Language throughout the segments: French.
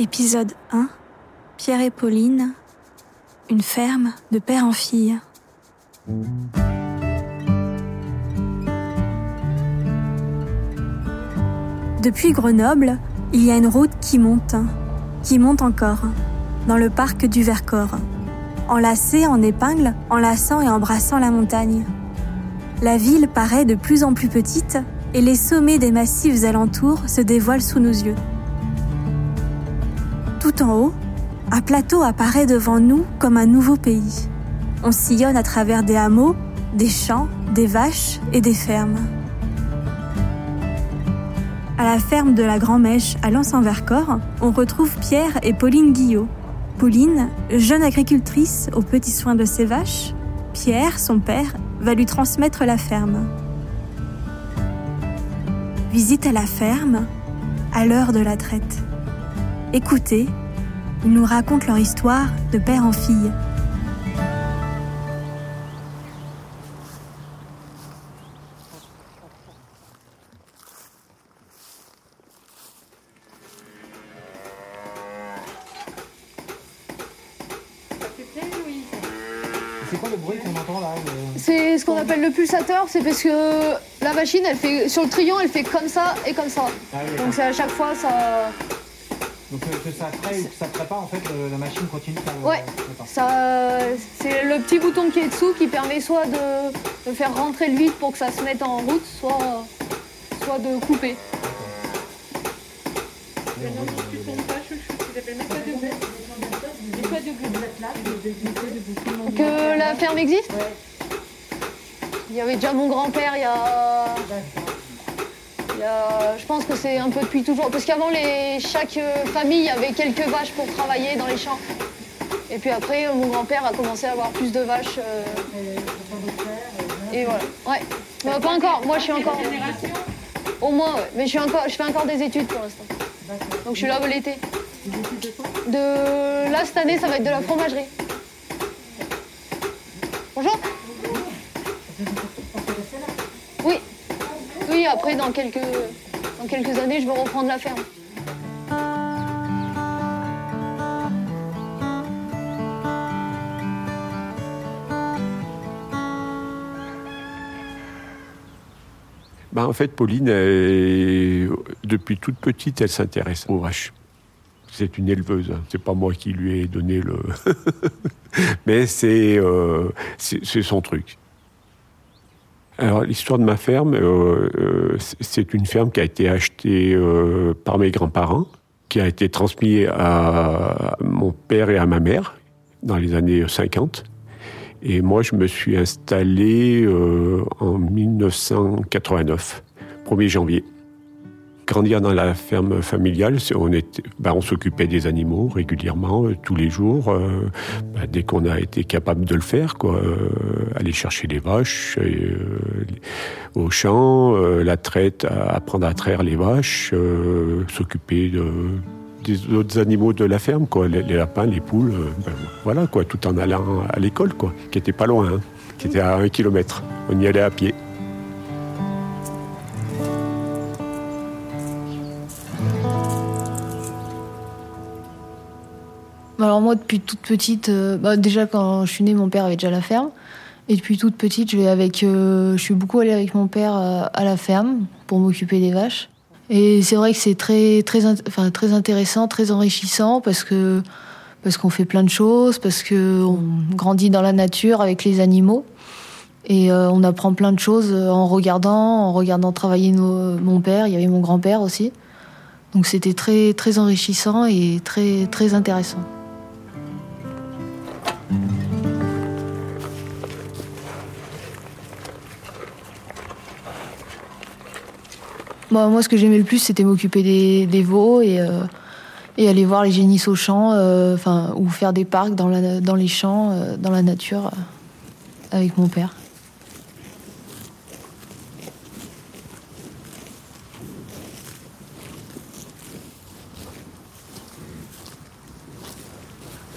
Épisode 1 Pierre et Pauline Une ferme de père en fille. Depuis Grenoble, il y a une route qui monte, qui monte encore, dans le parc du Vercors, enlacée en épingle, enlaçant et embrassant la montagne. La ville paraît de plus en plus petite et les sommets des massifs alentours se dévoilent sous nos yeux. En haut, un plateau apparaît devant nous comme un nouveau pays. On sillonne à travers des hameaux, des champs, des vaches et des fermes. À la ferme de la Grand-Mèche à Lens-en-Vercors, on retrouve Pierre et Pauline Guillot. Pauline, jeune agricultrice aux petits soins de ses vaches, Pierre, son père, va lui transmettre la ferme. Visite à la ferme à l'heure de la traite. Écoutez, ils nous racontent leur histoire de père en fille. C'est quoi le bruit qu'on entend là le- C'est ce qu'on appelle le pulsateur, c'est parce que la machine, elle fait sur le triant, elle fait comme ça et comme ça. Ah oui, Donc c'est à chaque fois ça, Donc euh, que ça traite ou que ça traite pas, en fait, la machine continue de Ouais. ça, c'est le petit bouton qui est dessous qui permet soit de, de faire rentrer le vide pour que ça se mette en route, soit, soit de couper. Que la ferme existe? Il y avait déjà mon grand-père il y a. je pense que c'est un peu depuis toujours. Parce qu'avant, les, chaque euh, famille avait quelques vaches pour travailler dans les champs. Et puis après, euh, mon grand-père a commencé à avoir plus de vaches. euh, et voilà. Ouais. Mais pas encore. Moi, je suis encore. Au moins, ouais. Mais je, suis encore, je fais encore des études pour l'instant. Donc je suis là l'été. De là, cette année, ça va être de la fromagerie. Bonjour. Oui. Oui, après, dans quelques, dans quelques années, je vais reprendre la ferme. Ben, en fait, Pauline, depuis toute petite, elle s'intéresse aux vaches. C'est une éleveuse, hein. c'est pas moi qui lui ai donné le. Mais euh, c'est son truc. Alors, l'histoire de ma ferme, euh, euh, c'est- une ferme qui a été achetée euh, par mes grands-parents, qui a été transmise à mon père et à ma mère dans les années 50. Et moi, je me suis installé euh, en 1989, 1er janvier. Grandir dans la ferme familiale, ben, on s'occupait des animaux régulièrement, euh, tous les jours, euh, ben, dès qu'on a été capable de le faire. Euh, aller chercher les vaches au champ, la traite, apprendre à traire les vaches, s'occuper de, des autres animaux de la ferme, les, lapins, les poules, ben, voilà, tout en allant à l'école, qui était pas loin, hein, qui était à un kilomètre. On y allait à pied. Alors moi, depuis toute petite, euh, bah déjà quand je suis née, mon père avait déjà la ferme. Et depuis toute petite, je vais avec, euh, je suis beaucoup allée avec mon père euh, à la ferme pour m'occuper des vaches. Et c'est vrai que c'est très, très, enfin, très intéressant, très enrichissant parce que parce qu'on fait plein de choses, parce que on grandit dans la nature avec les animaux et on apprend plein de choses en regardant, en regardant travailler mon père. Il y avait mon grand-père aussi. Donc c'était très, très enrichissant et très, très intéressant. Bon, moi, ce que j'aimais le plus, c'était m'occuper des, veaux et, euh, et aller voir les génisses au champ, euh, enfin, ou faire des parcs dans, la, dans les champs, euh, dans la nature, avec mon père.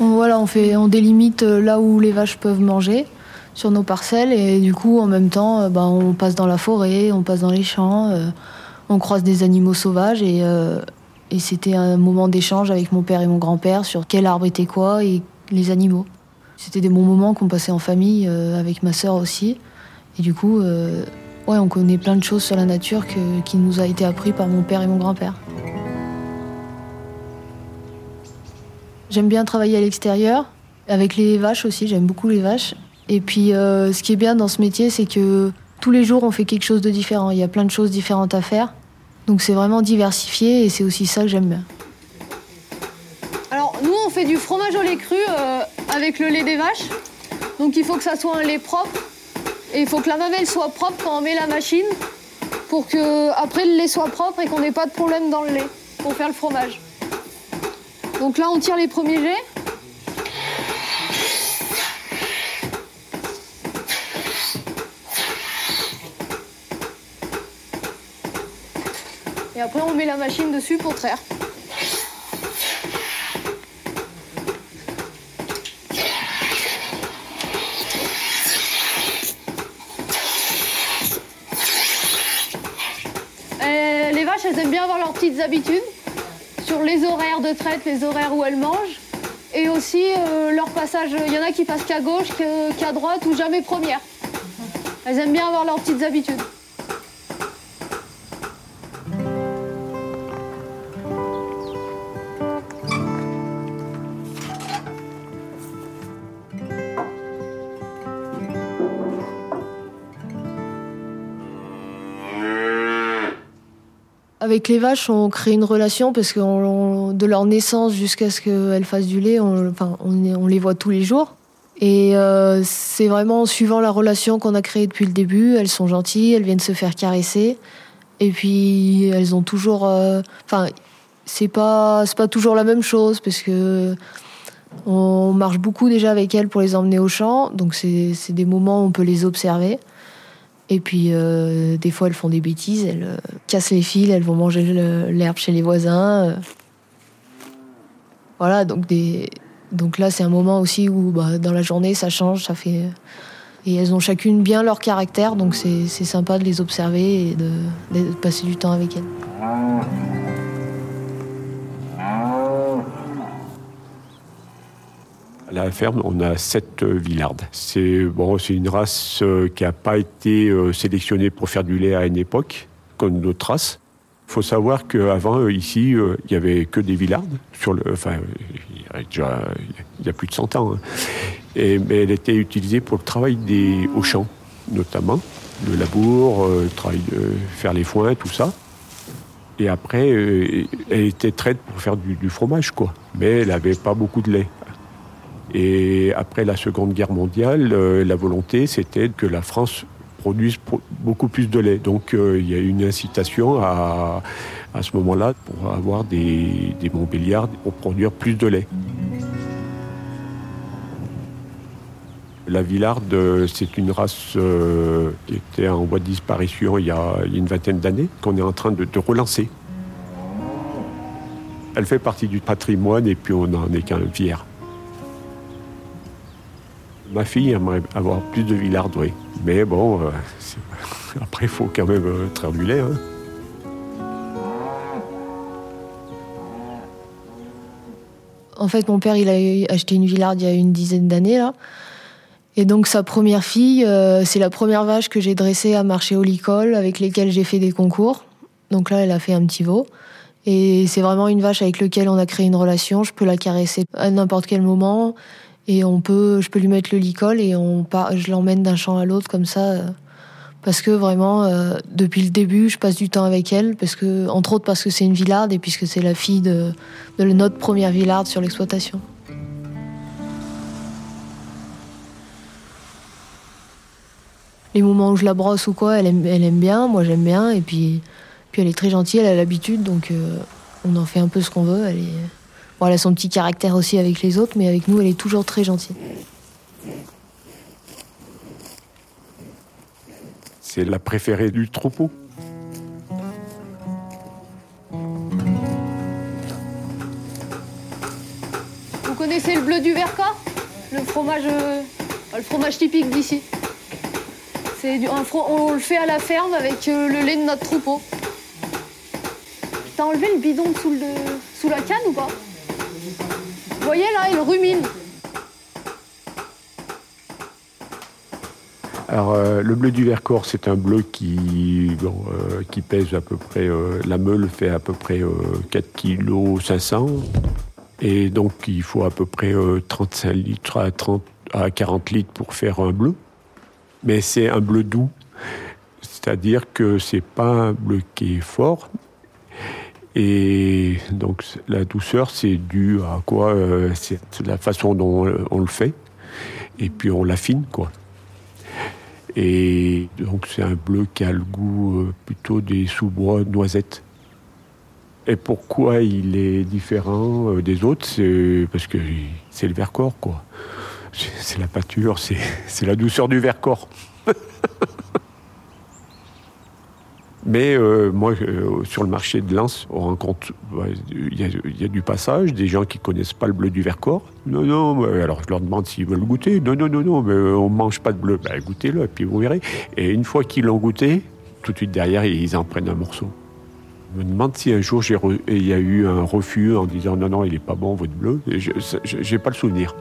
On, voilà, on, fait, on délimite là où les vaches peuvent manger sur nos parcelles et du coup, en même temps, ben, on passe dans la forêt, on passe dans les champs, on croise des animaux sauvages et, euh, Et c'était un moment d'échange avec mon père et mon grand-père sur quel arbre était quoi et les animaux. C'était des bons moments qu'on passait en famille, euh, avec ma sœur aussi. Et du coup, euh, on connaît plein de choses sur la nature qui nous a été appris par mon père et mon grand-père. J'aime bien travailler à l'extérieur, avec les vaches aussi, j'aime beaucoup les vaches. Et puis, ce qui est bien dans ce métier, c'est que tous les jours, on fait quelque chose de différent. Il y a plein de choses différentes à faire. Donc c'est vraiment diversifié et c'est aussi ça que j'aime bien. Alors nous on fait du fromage au lait cru euh, avec le lait des vaches. Donc il faut que ça soit un lait propre et il faut que la mamelle soit propre quand on met la machine pour que après le lait soit propre et qu'on n'ait pas de problème dans le lait pour faire le fromage. Donc là on tire les premiers jets. Et après, on met la machine dessus pour traire. Euh, les vaches, elles aiment bien avoir leurs petites habitudes sur les horaires de traite, les horaires où elles mangent. Et aussi euh, leur passage, il y en a qui passent qu'à gauche, qu'à droite ou jamais première. Elles aiment bien avoir leurs petites habitudes. Avec les vaches, on crée une relation parce que de leur naissance jusqu'à ce qu'elles fassent du lait, on, enfin, on, les voit tous les jours. Et euh, c'est vraiment suivant la relation qu'on a créée depuis le début. Elles sont gentilles, elles viennent se faire caresser. Et puis elles ont toujours. Euh, enfin, c'est pas pas toujours la même chose parce que on marche beaucoup déjà avec elles pour les emmener au champ. Donc c'est des moments où on peut les observer. Et puis, euh, des fois, elles font des bêtises, elles euh, cassent les fils, elles vont manger l'herbe chez les voisins. Euh. Voilà, donc, des... donc là, c'est un moment aussi où, bah, dans la journée, ça change, ça fait. Et elles ont chacune bien leur caractère, donc c'est sympa de les observer et de, de passer du temps avec elles. À la ferme, on a sept euh, villardes. C'est bon, une race euh, qui n'a pas été euh, sélectionnée pour faire du lait à une époque, comme d'autres races. Il faut savoir qu'avant, ici, il n'y avait que des villardes. Sur le, enfin, il y a plus de 100 ans. Hein. Et, mais elle était utilisée pour le travail des, au champ, notamment. Le labour, le travail de faire les foins, tout ça. Et après, elle était traite pour faire du, du fromage, quoi. Mais elle n'avait pas beaucoup de lait. Et après la Seconde Guerre mondiale, euh, la volonté, c'était que la France produise beaucoup plus de lait. Donc euh, il y a eu une incitation à, à ce moment-là pour avoir des, des Montbéliards pour produire plus de lait. La Villarde, c'est une race euh, qui était en voie de disparition il y a, une vingtaine d'années, qu'on est en train de, relancer. Elle fait partie du patrimoine et puis on n'en est qu'un fier. Ma fille aimerait avoir plus de villards, oui. Mais bon, euh, après, il faut quand même euh, lait. Hein. En fait, mon père, il a acheté une villarde il y a une dizaine d'années. Et donc, sa première fille, euh, c'est la première vache que j'ai dressée à marché au licol, avec lesquelles j'ai fait des concours. Donc là, elle a fait un petit veau. Et c'est vraiment une vache avec laquelle on a créé une relation. Je peux la caresser à n'importe quel moment. Et on peut, je peux lui mettre le licol et on je l'emmène d'un champ à l'autre comme ça. Euh, parce que vraiment, euh, depuis le début, je passe du temps avec elle, parce que, entre autres parce que c'est une villarde et puisque c'est la fille de, de notre première villarde sur l'exploitation. Les moments où je la brosse ou quoi, elle aime, elle aime bien, moi j'aime bien, et puis, puis elle est très gentille, elle a l'habitude, donc euh, on en fait un peu ce qu'on veut. Elle a son petit caractère aussi avec les autres, mais avec nous, elle est toujours très gentille. C'est la préférée du troupeau. Vous connaissez le bleu du Vercors Le fromage, euh, le fromage typique d'ici. C'est on le fait à la ferme avec euh, le lait de notre troupeau. T'as enlevé le bidon sous, le, sous la canne ou pas? Vous voyez là, il rumine. Alors, euh, le bleu du Vercors, c'est un bleu qui, euh, qui pèse à peu près, euh, la meule fait à peu près 4 kg 500. Et donc, il faut à peu près 35 litres à, 30, à 40 litres pour faire un bleu. Mais c'est un bleu doux. C'est-à-dire que c'est pas un bleu qui est fort. Et donc, la douceur, c'est dû à quoi C'est la façon dont on le fait. Et puis, on l'affine, quoi. Et donc c'est un bleu qui a le goût euh, plutôt des sous-bois noisettes. Et pourquoi il est différent euh, des autres? C'est parce que c'est le Vercors, quoi. C'est la pâture, c'est la douceur du Vercors. Mais euh, moi, euh, sur le marché de Lens, on rencontre, il y, a du passage, des gens qui connaissent pas le bleu du Vercors. Non, non, alors je leur demande s'ils veulent goûter. Non, non, non, non, mais on mange pas de bleu. Ben, goûtez-le, et puis vous verrez. Et une fois qu'ils l'ont goûté, tout de suite derrière, ils en prennent un morceau. Je me demande si un jour il y a eu un refus en disant non, non, il n'est pas bon votre bleu. Je n'ai pas le souvenir.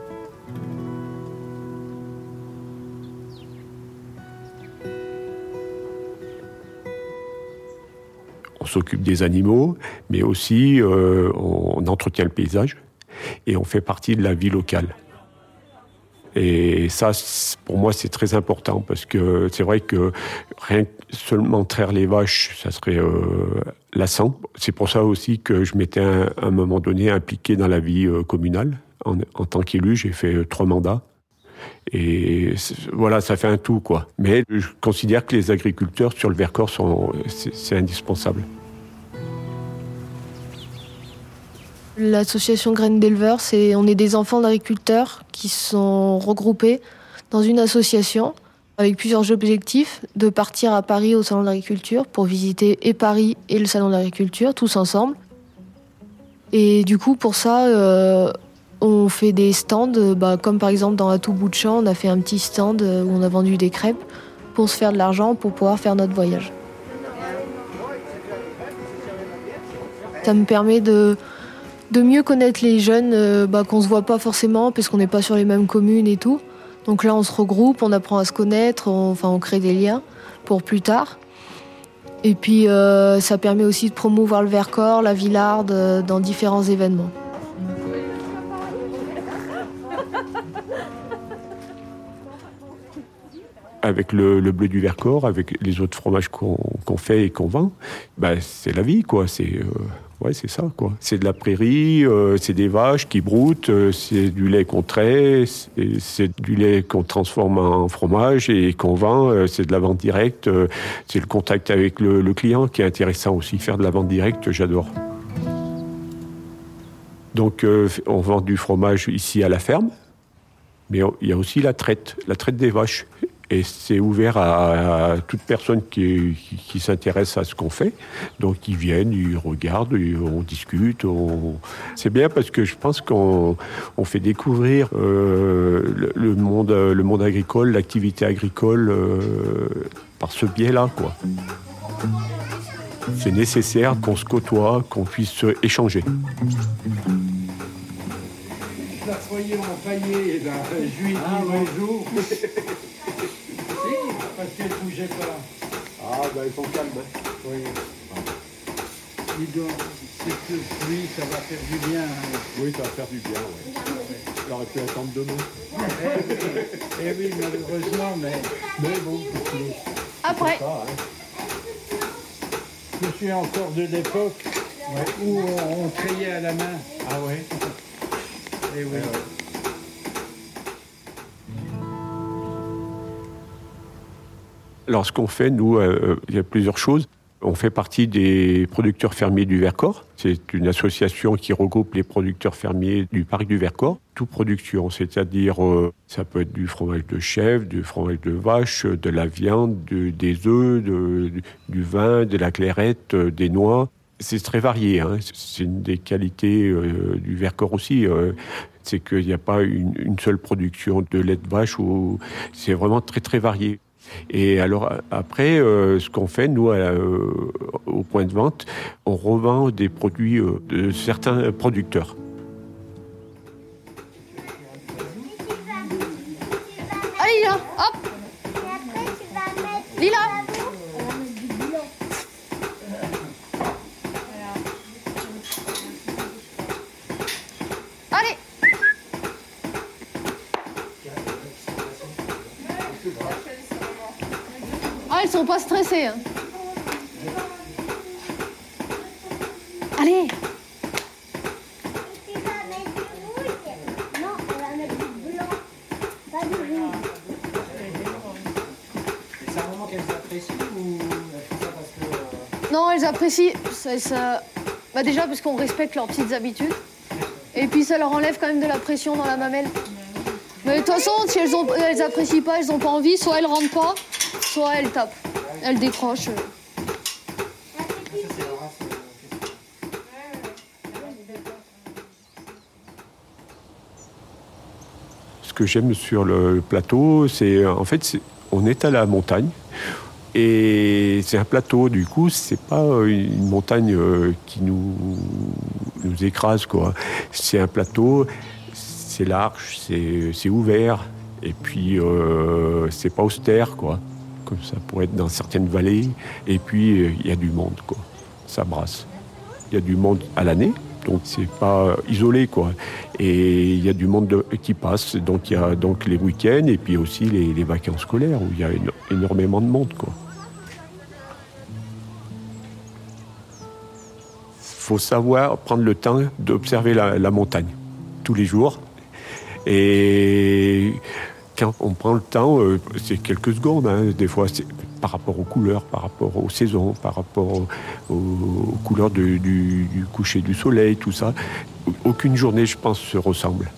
S'occupe des animaux, mais aussi euh, on entretient le paysage et on fait partie de la vie locale. Et ça, pour moi, c'est très important parce que c'est vrai que rien seulement traire les vaches, ça serait euh, lassant. C'est pour ça aussi que je m'étais à un moment donné impliqué dans la vie euh, communale. En, tant qu'élu, j'ai fait trois mandats. Et voilà, ça fait un tout, quoi. Mais je considère que les agriculteurs sur le Vercors c'est indispensable. L'association Graines d'éleveurs, c'est on est des enfants d'agriculteurs qui sont regroupés dans une association avec plusieurs objectifs de partir à Paris au salon de l'agriculture pour visiter et Paris et le salon de l'agriculture tous ensemble. Et du coup, pour ça, euh, on fait des stands, bah, comme par exemple dans champ, on a fait un petit stand où on a vendu des crêpes pour se faire de l'argent pour pouvoir faire notre voyage. Ça me permet de, de mieux connaître les jeunes euh, bah, qu'on se voit pas forcément parce qu'on n'est pas sur les mêmes communes et tout. Donc là, on se regroupe, on apprend à se connaître, on, enfin, on crée des liens pour plus tard. Et puis, ça permet aussi de promouvoir le Vercors, la Villarde dans différents événements. avec le, bleu du Vercors, avec les autres fromages qu'on fait et qu'on vend, bah, c'est la vie, quoi. Euh, ouais, c'est ça, quoi. C'est de la prairie, euh, c'est des vaches qui broutent, euh, c'est du lait qu'on traite, c'est du lait qu'on transforme en fromage et qu'on vend. c'est de la vente directe. c'est le contact avec le, le, client qui est intéressant aussi. Faire de la vente directe, j'adore. Donc, on vend du fromage ici à la ferme, mais il y a aussi la traite, la traite des vaches. Et c'est ouvert à, toute personne qui, qui, s'intéresse à ce qu'on fait. Donc ils viennent, ils regardent, on discute. C'est bien parce que je pense qu'on on fait découvrir euh, le, monde, le monde agricole, l'activité agricole euh, par ce biais-là. quoi. C'est nécessaire qu'on se côtoie, qu'on puisse échanger. Juillet, ah, bonjour. parce qu'elle ne bougeait pas. Ah, ben ils sont calmes. Hein. Oui. Il doit, cette pluie, ça va faire du bien. Hein. Oui, ça va faire du bien, oui. Il aurait pu attendre demain. eh, eh oui, malheureusement, mais, mais bon. Après. hein. Je suis encore de l'époque où on, on, trayait à la main. Ah ouais Eh oui. Alors, ce qu'on fait, nous, euh, il y a plusieurs choses. On fait partie des producteurs fermiers du Vercors. C'est une association qui regroupe les producteurs fermiers du parc du Vercors. Toute production, c'est-à-dire euh, ça peut être du fromage de chèvre, du fromage de vache, de la viande, des œufs, du vin, de la clairette, euh, des noix. C'est très varié. Hein. C'est une des qualités du Vercors aussi. c'est qu'il n'y a pas une, une, seule production de lait de vache. Où c'est vraiment très très varié. Et alors après, euh, ce qu'on fait, nous, euh, au point de vente, on revend des produits euh, de certains producteurs. Allez, Lila, hop Lila Allez Ah, elles sont pas stressées. hein. Allez Tu vas mettre du rouge Non, on va mettre du blanc, pas du elles font ça parce que. euh, Non, elles apprécient. Ça, ça- Bah déjà parce qu'on respecte leurs petites habitudes. Et puis ça leur enlève quand même de la pression dans la mamelle. Mais de toute façon, si elles, ont, elles apprécient pas, elles n'ont pas envie, soit elles rentrent pas, soit c'est la race. euh, Ce que j'aime sur le plateau, c'est en fait, c'est- on est à la montagne et c'est un plateau. Du coup, c'est pas euh, une montagne euh, qui nous nous écrase quoi. C'est un plateau, c'est large, c'est c'est ouvert et puis euh, c'est pas austère quoi. Comme ça pourrait être dans certaines vallées. Et puis euh, il y a du monde quoi. Ça brasse. Il y a du monde à l'année, donc c'est pas isolé quoi. Et il y a du monde de- qui passe, donc il y a donc les week-ends et puis aussi les, les vacances scolaires où il y a éno- énormément de monde quoi. Faut savoir prendre le temps d'observer la, la montagne tous les jours. Et quand on prend le temps, euh, c'est quelques secondes, hein, des fois, par rapport aux couleurs, par rapport aux saisons, par rapport aux, couleurs du, coucher du soleil, tout ça. Aucune journée, je pense, se ressemble.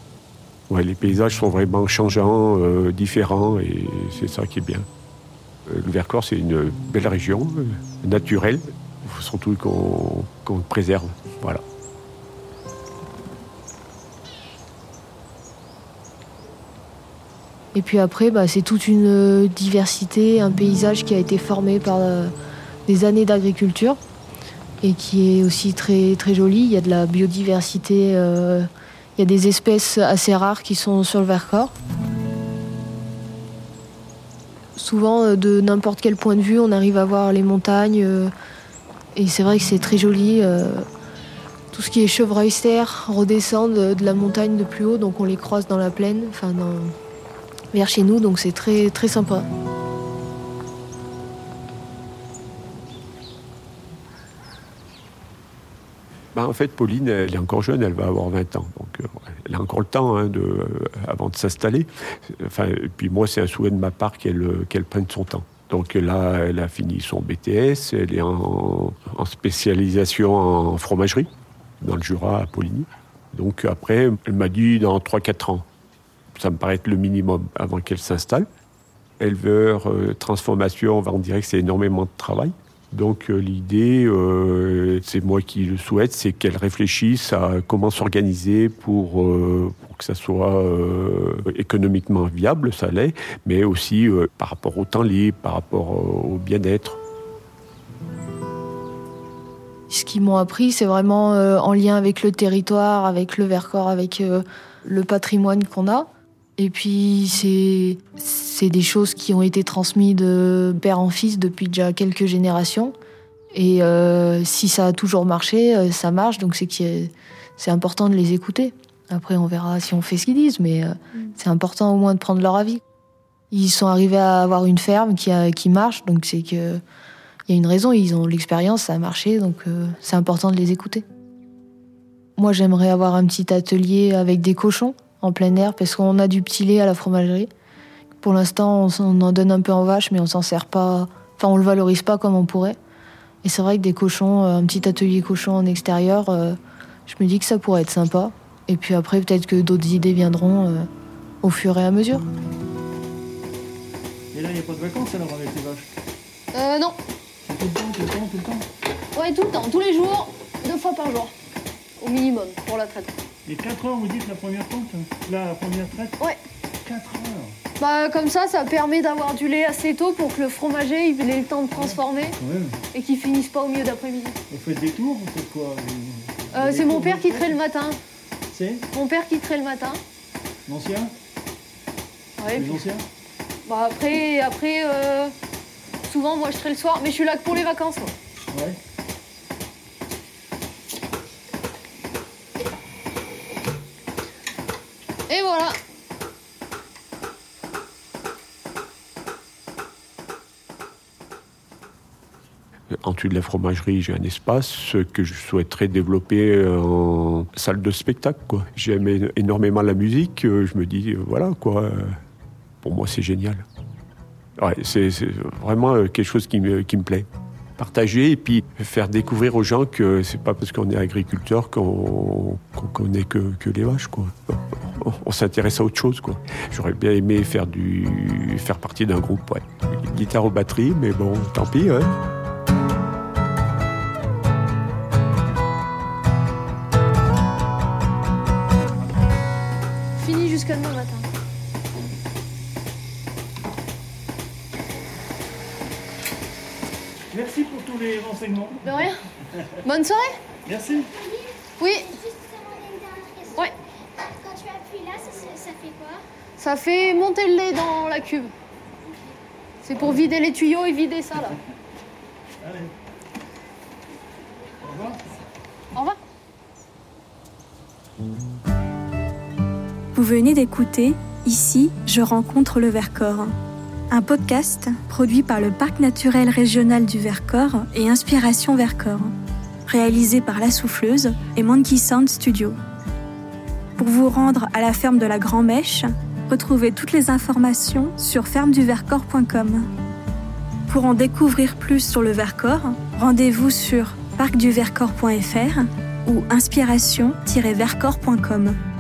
Les paysages sont vraiment changeants, euh, différents, et c'est ça qui est bien. Euh, Le Vercors, c'est une belle région, naturelle. Surtout qu'on le préserve. Voilà. Et puis après, bah, c'est toute une euh, diversité, un paysage qui a été formé par euh, des années d'agriculture et qui est aussi très, très joli. Il y a de la biodiversité, euh, il y a des espèces assez rares qui sont sur le Vercors. Souvent, de n'importe quel point de vue, on arrive à voir les montagnes. et c'est vrai que c'est très joli. tout ce qui est chevreuil-serre redescend de, la montagne de plus haut, donc on les croise dans la plaine, enfin vers chez nous, donc c'est très très sympa. Bah, en fait, Pauline, elle est encore jeune, elle va avoir 20 ans. Donc, euh, elle a encore le temps hein, de, euh, avant de s'installer. Enfin, et puis moi, c'est un souhait de ma part qu'elle euh, prenne son temps. Donc là, elle a fini son BTS, elle est en, spécialisation en fromagerie, dans le Jura, à Poligny. Donc après, elle m'a dit dans 3-4 ans. Ça me paraît être le minimum avant qu'elle s'installe. Éleveur, euh, transformation, on va en dire que c'est énormément de travail. Donc euh, l'idée, euh, c'est moi qui le souhaite, c'est qu'elle réfléchisse à comment s'organiser pour, pour que ça soit économiquement viable, ça l'est, mais aussi par rapport au temps libre, par rapport au, bien-être. Ce qu'ils m'ont appris, c'est vraiment en lien avec le territoire, avec le Vercors, avec le patrimoine qu'on a. Et puis, c'est, c'est des choses qui ont été transmises de père en fils depuis déjà quelques générations. Et euh, si ça a toujours marché, euh, ça marche, donc c'est, c'est important de les écouter. Après, on verra si on fait ce qu'ils disent, mais euh, c'est important au moins de prendre leur avis. Ils sont arrivés à avoir une ferme qui, a- qui marche, donc c'est que il y a une raison, ils ont l'expérience, ça a marché, donc euh, c'est important de les écouter. Moi, j'aimerais avoir un petit atelier avec des cochons en plein air, parce qu'on a du petit lait à la fromagerie. Pour l'instant, on, en donne un peu en vache, mais on s'en sert pas. Enfin, on le valorise pas comme on pourrait. Et c'est vrai que des cochons, euh, un petit atelier cochon en extérieur, euh, je me dis que ça pourrait être sympa. Et puis après, peut-être que d'autres idées viendront euh, au fur et à mesure. Et là, il n'y a pas de vacances alors avec les vaches? Euh, non. C'est tout le temps, tout le temps, tout le temps? Ouais, tout le temps, tous les jours, deux fois par jour. Au minimum, pour la traite. Et 4 heures, vous dites la première pente Là, la première traite Ouais. 4 heures Bah, comme ça, ça permet d'avoir du lait assez tôt pour que le fromager il ait le temps de transformer Ouais. et qu'il finisse pas au milieu d'après-midi. Vous faites des tours Vous faites quoi Euh, c'est mon père qui crée le matin. C'est Mon père qui crée le matin. L'ancien Ouais, Les anciens bah, après, après euh, souvent moi je crée le soir, mais je suis là que pour les vacances. moi. Ouais. Et voilà. En dessous de la fromagerie, j'ai un espace que je souhaiterais développer en salle de spectacle. J'aime énormément la musique. euh, Je me dis, euh, voilà, quoi. euh, Pour moi, c'est génial. C'est vraiment quelque chose qui me, plaît. Partager et puis faire découvrir aux gens que c'est pas parce qu'on est agriculteur qu'on connaît que, les vaches. On, s'intéresse à autre chose. J'aurais bien aimé faire partie d'un groupe, ouais. Guitare aux batteries, mais bon, tant pis, hein. Bonne soirée. Merci. Oui. Ouais. Quand tu appuies là, ça, ça fait quoi? Ça fait monter le lait dans la cuve. C'est pour vider les tuyaux et vider ça là. Allez. Au revoir. Au revoir. Vous venez d'écouter Ici, je rencontre le Vercors, un podcast produit par le Parc naturel régional du Vercors et Inspiration Vercors, réalisé par La Souffleuse et Monkey Sound Studio. Pour vous rendre à la ferme de la Grand Mèche, retrouvez toutes les informations sur fermeduvercors.com. Pour en découvrir plus sur le Vercors, rendez-vous sur parcduvercors.fr ou inspiration-vercors.com.